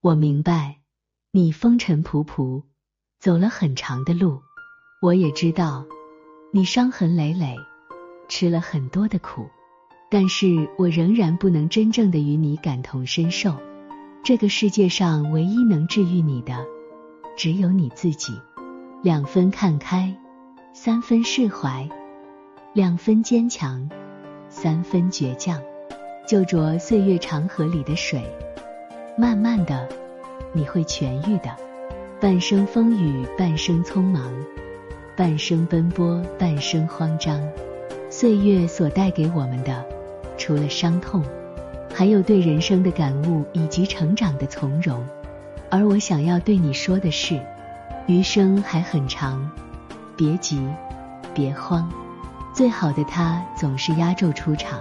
我明白，你风尘仆仆，走了很长的路。我也知道，你伤痕累累，吃了很多的苦。但是我仍然不能真正的与你感同身受。这个世界上唯一能治愈你的，只有你自己。两分看开，三分释怀；两分坚强，三分倔强。就着岁月长河里的水，慢慢的，你会痊愈的。半生风雨，半生匆忙，半生奔波，半生慌张。岁月所带给我们的，除了伤痛，还有对人生的感悟以及成长的从容。而我想要对你说的是，余生还很长，别急，别慌，最好的他总是压轴出场。